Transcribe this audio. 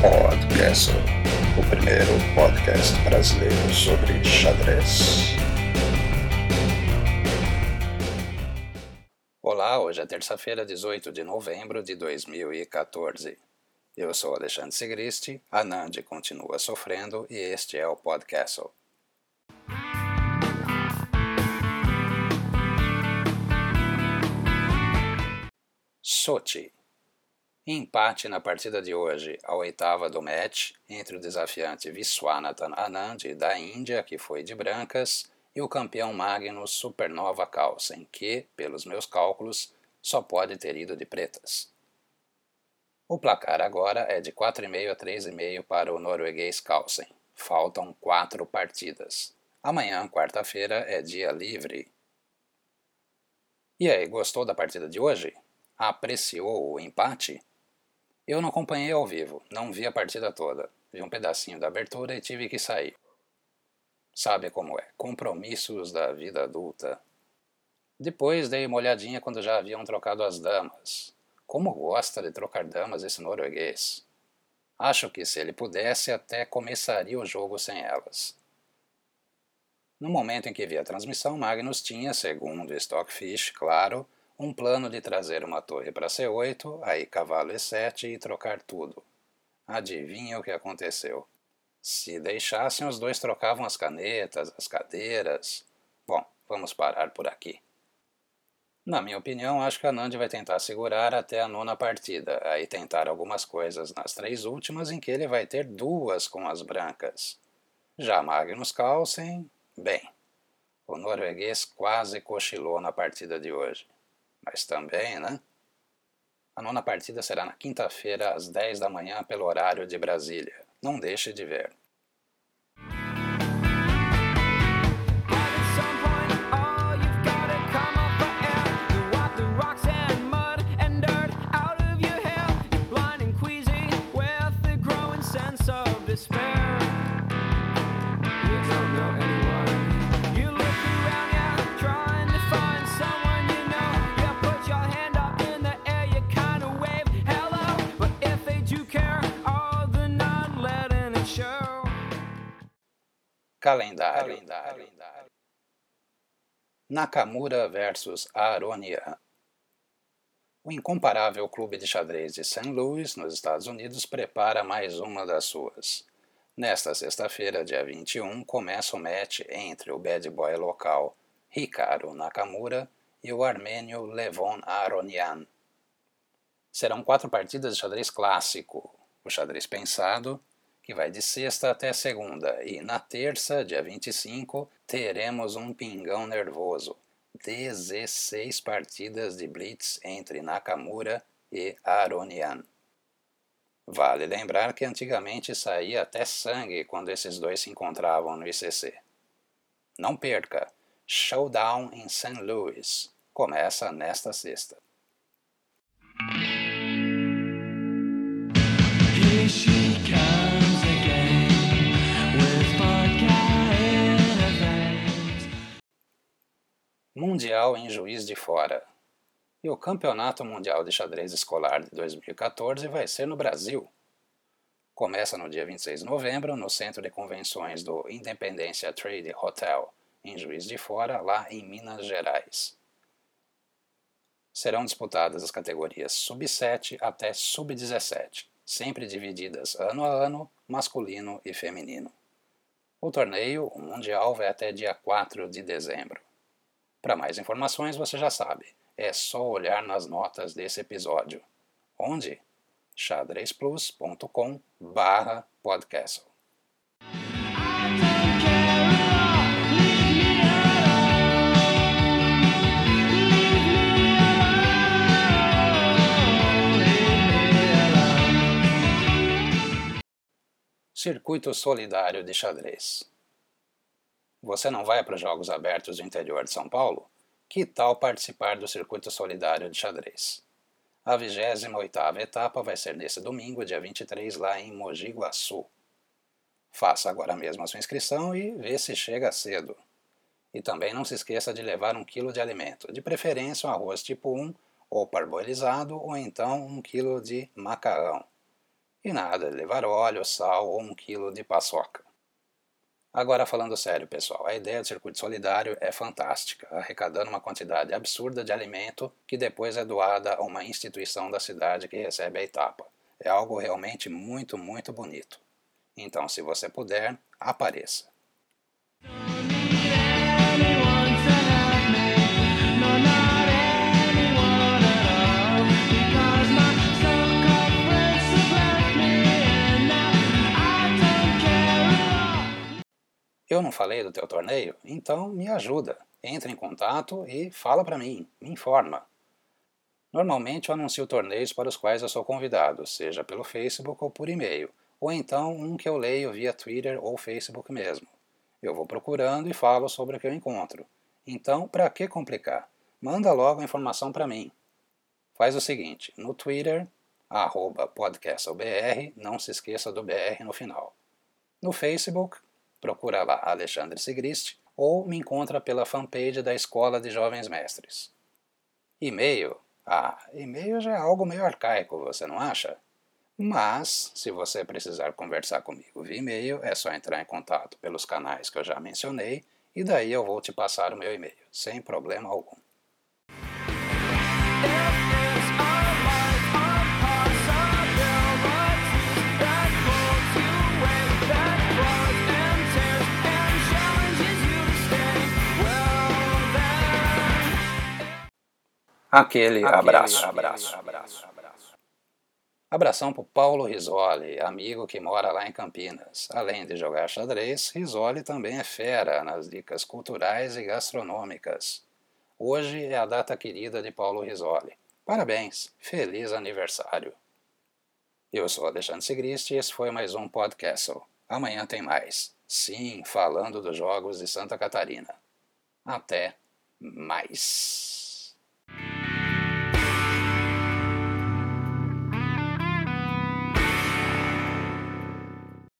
Podcast, o primeiro podcast brasileiro sobre xadrez. Olá, hoje é terça-feira, 18 de novembro de 2014. Eu sou Alexandre Segristi, a Nandi continua sofrendo e este é o Podcast. Sochi. Empate na partida de hoje, a oitava do match, entre o desafiante Viswanathan Anand da Índia, que foi de brancas, e o campeão Magnus Supernova Carlsen, que, pelos meus cálculos, só pode ter ido de pretas. O placar agora é de 4,5 a 3,5 para o norueguês Carlsen. Faltam quatro partidas. Amanhã, quarta-feira, é dia livre. E aí, gostou da partida de hoje? Apreciou o empate? Eu não acompanhei ao vivo, não vi a partida toda. Vi um pedacinho da abertura e tive que sair. Sabe como é? Compromissos da vida adulta. Depois dei uma olhadinha quando já haviam trocado as damas. Como gosta de trocar damas esse norueguês? Acho que se ele pudesse até começaria o jogo sem elas. No momento em que vi a transmissão, Magnus tinha, segundo Stockfish, claro, um plano de trazer uma torre para C8, aí cavalo E7 e trocar tudo. Adivinha o que aconteceu? Se deixassem, os dois trocavam as canetas, as cadeiras. Bom, vamos parar por aqui. Na minha opinião, acho que a Nandi vai tentar segurar até a nona partida, aí tentar algumas coisas nas três últimas em que ele vai ter duas com as brancas. Já Magnus Carlsen, bem, o norueguês quase cochilou na partida de hoje. Mas também, né? A nona partida será na quinta-feira, às 10 da manhã, pelo horário de Brasília. Não deixe de ver. Calendário. Calendário. Nakamura versus Aronian. O incomparável clube de xadrez de St. Louis, nos Estados Unidos, prepara mais uma das suas. Nesta sexta-feira, dia 21, começa o match entre o bad boy local Hikaru Nakamura e o armênio Levon Aronian. Serão quatro partidas de xadrez clássico, o xadrez pensado, que vai de sexta até segunda, e na terça, dia 25, teremos um pingão nervoso. 16 partidas de blitz entre Nakamura e Aronian. Vale lembrar que antigamente saía até sangue quando esses dois se encontravam no ICC. Não perca! Showdown em St. Louis começa nesta sexta. Mundial em Juiz de Fora. E o Campeonato Mundial de Xadrez Escolar de 2014 vai ser no Brasil. Começa no dia 26 de novembro no Centro de Convenções do Independência Trade Hotel, em Juiz de Fora, lá em Minas Gerais. Serão disputadas as categorias Sub-7 até Sub-17, sempre divididas ano a ano, masculino e feminino. O torneio, o Mundial, vai até dia 4 de dezembro. Para mais informações, você já sabe, é só olhar nas notas desse episódio. Onde? xadrezplus.com barra. Circuito Solidário de Xadrez você não vai para os Jogos Abertos do interior de São Paulo? Que tal participar do Circuito Solidário de Xadrez? A 28ª etapa vai ser nesse domingo, dia 23, lá em Mogi Guaçu. Faça agora mesmo a sua inscrição e vê se chega cedo. E também não se esqueça de levar um quilo de alimento, de preferência um arroz tipo 1, ou parboilizado, ou então um quilo de macarrão. E nada, levar óleo, sal ou um quilo de paçoca. Agora falando sério, pessoal, a ideia do circuito solidário é fantástica, arrecadando uma quantidade absurda de alimento que depois é doada a uma instituição da cidade que recebe a etapa. É algo realmente muito, muito bonito. Então, se você puder, apareça. Eu não falei do teu torneio? Então me ajuda. Entre em contato e fala para mim, me informa. Normalmente eu anuncio torneios para os quais eu sou convidado, seja pelo Facebook ou por e-mail, ou então um que eu leio via Twitter ou Facebook mesmo. Eu vou procurando e falo sobre o que eu encontro. Então, para que complicar? Manda logo a informação para mim. Faz o seguinte, no Twitter, podcastlbr, não se esqueça do BR no final. No Facebook, procura lá Alexandre Sigrist ou me encontra pela fanpage da Escola de Jovens Mestres. E-mail? Ah, e-mail já é algo meio arcaico, você não acha? Mas, se você precisar conversar comigo via e-mail, é só entrar em contato pelos canais que eu já mencionei e daí eu vou te passar o meu e-mail, sem problema algum. Aquele, Aquele abraço. abraço. abraço. Abração para Paulo Risoli, amigo que mora lá em Campinas. Além de jogar xadrez, Risoli também é fera nas dicas culturais e gastronômicas. Hoje é a data querida de Paulo Risoli. Parabéns, feliz aniversário. Eu sou Alexandre Sigrist e esse foi mais um podcast. Amanhã tem mais. Sim, falando dos Jogos de Santa Catarina. Até mais.